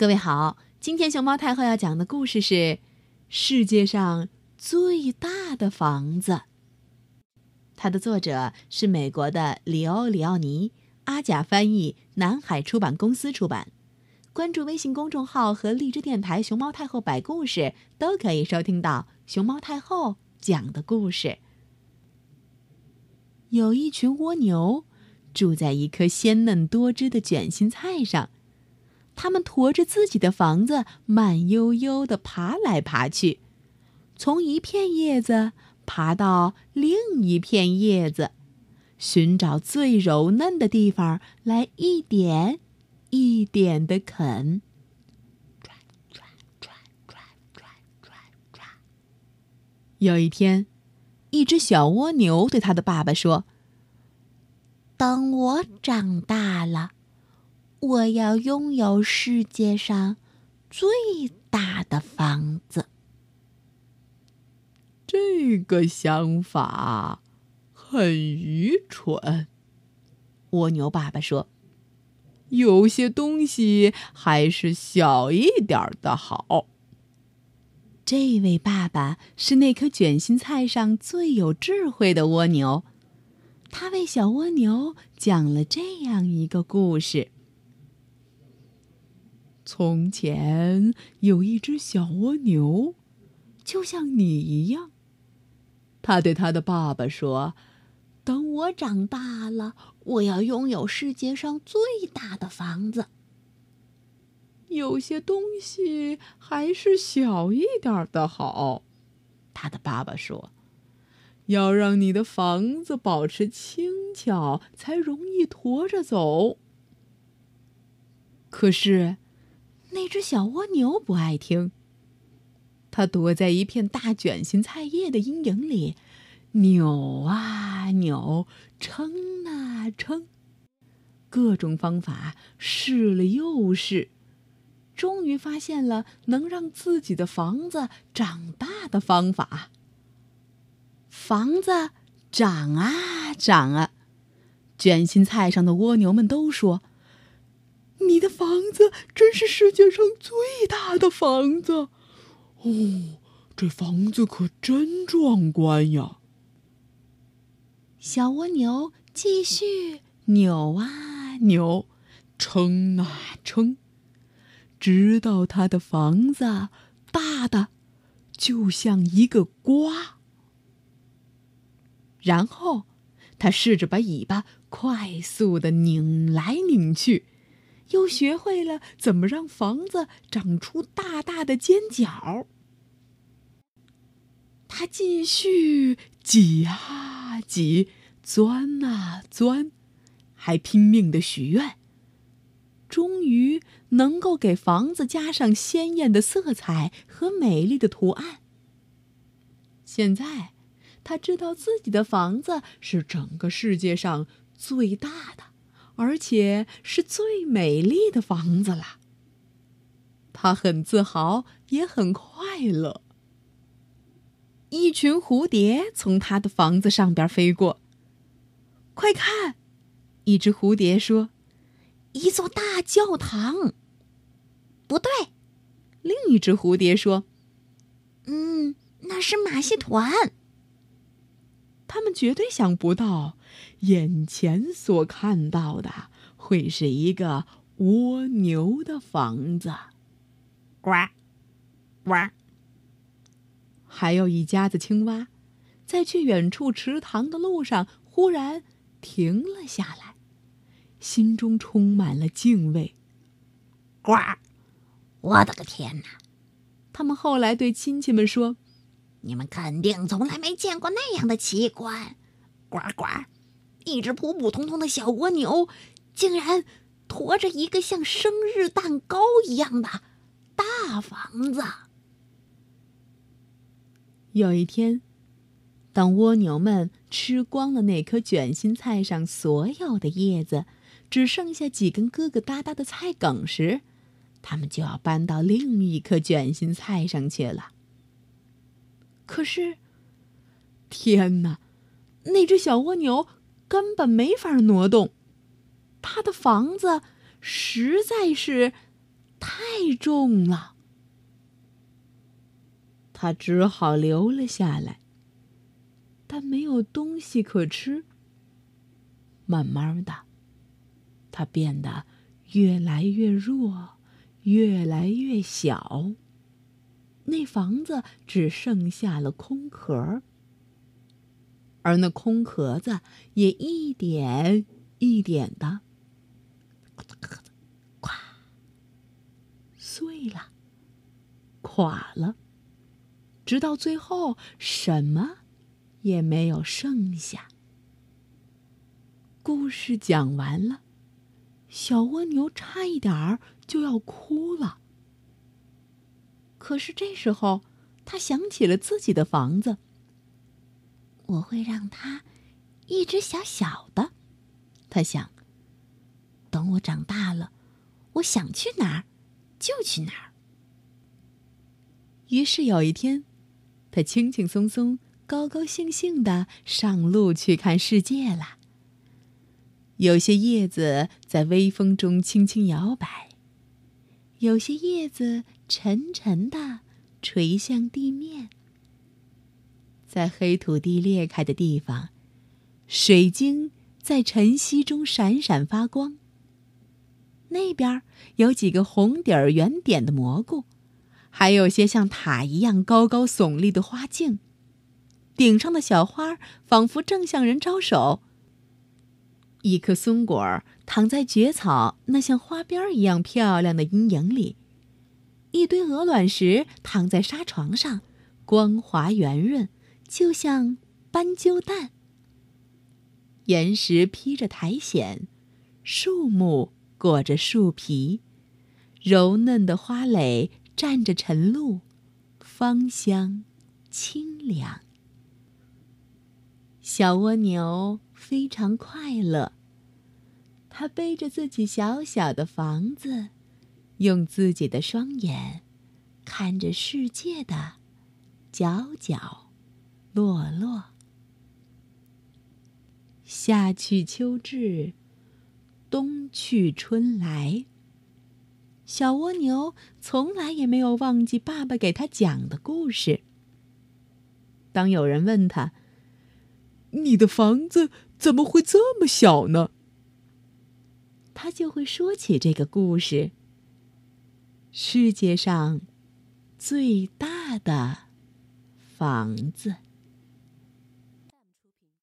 各位好，今天熊猫太后要讲的故事是世界上最大的房子。它的作者是美国的里欧里奥尼，阿甲翻译，南海出版公司出版。关注微信公众号和荔枝电台“熊猫太后摆故事”，都可以收听到熊猫太后讲的故事。有一群蜗牛住在一颗鲜嫩多汁的卷心菜上。他们驮着自己的房子，慢悠悠地爬来爬去，从一片叶子爬到另一片叶子，寻找最柔嫩的地方来一点一点地啃。有一天，一只小蜗牛对他的爸爸说：“等我长大了。”我要拥有世界上最大的房子。这个想法很愚蠢，蜗牛爸爸说：“有些东西还是小一点的好。”这位爸爸是那颗卷心菜上最有智慧的蜗牛，他为小蜗牛讲了这样一个故事。从前有一只小蜗牛，就像你一样。他对他的爸爸说：“等我长大了，我要拥有世界上最大的房子。”有些东西还是小一点的好，他的爸爸说：“要让你的房子保持轻巧，才容易驮着走。”可是。那只小蜗牛不爱听。它躲在一片大卷心菜叶的阴影里，扭啊扭，撑啊撑，各种方法试了又试，终于发现了能让自己的房子长大的方法。房子长啊长啊，卷心菜上的蜗牛们都说。你的房子真是世界上最大的房子，哦，这房子可真壮观呀！小蜗牛继续扭啊扭，撑啊撑，直到它的房子大的就像一个瓜。然后，它试着把尾巴快速的拧来拧去。又学会了怎么让房子长出大大的尖角。他继续挤啊挤，钻啊钻，还拼命的许愿，终于能够给房子加上鲜艳的色彩和美丽的图案。现在，他知道自己的房子是整个世界上最大的。而且是最美丽的房子了。他很自豪，也很快乐。一群蝴蝶从他的房子上边飞过。快看，一只蝴蝶说：“一座大教堂。”不对，另一只蝴蝶说：“嗯，那是马戏团。”他们绝对想不到。眼前所看到的会是一个蜗牛的房子，呱，呱。还有一家子青蛙，在去远处池塘的路上忽然停了下来，心中充满了敬畏。呱，我的个天哪！他们后来对亲戚们说：“你们肯定从来没见过那样的奇观。”呱呱。一只普普通通的小蜗牛，竟然驮着一个像生日蛋糕一样的大房子。有一天，当蜗牛们吃光了那颗卷心菜上所有的叶子，只剩下几根疙疙瘩瘩的菜梗时，他们就要搬到另一颗卷心菜上去了。可是，天哪！那只小蜗牛。根本没法挪动，他的房子实在是太重了，他只好留了下来。但没有东西可吃。慢慢的，他变得越来越弱，越来越小。那房子只剩下了空壳，而那空壳子也一点一点的垮。碎了，垮了，直到最后，什么也没有剩下。故事讲完了，小蜗牛差一点儿就要哭了。可是这时候，他想起了自己的房子。我会让它一直小小的，他想。等我长大了，我想去哪儿。就去哪儿。于是有一天，他轻轻松松、高高兴兴的上路去看世界了。有些叶子在微风中轻轻摇摆，有些叶子沉沉的垂向地面。在黑土地裂开的地方，水晶在晨曦中闪闪发光。那边有几个红底儿圆点的蘑菇，还有些像塔一样高高耸立的花茎，顶上的小花仿佛正向人招手。一颗松果躺在蕨草那像花边一样漂亮的阴影里，一堆鹅卵石躺在沙床上，光滑圆润，就像斑鸠蛋。岩石披着苔藓，树木。裹着树皮，柔嫩的花蕾蘸着晨露，芳香清凉。小蜗牛非常快乐，它背着自己小小的房子，用自己的双眼看着世界的角角落落。夏去秋至。冬去春来，小蜗牛从来也没有忘记爸爸给他讲的故事。当有人问他：“你的房子怎么会这么小呢？”他就会说起这个故事。世界上最大的房子。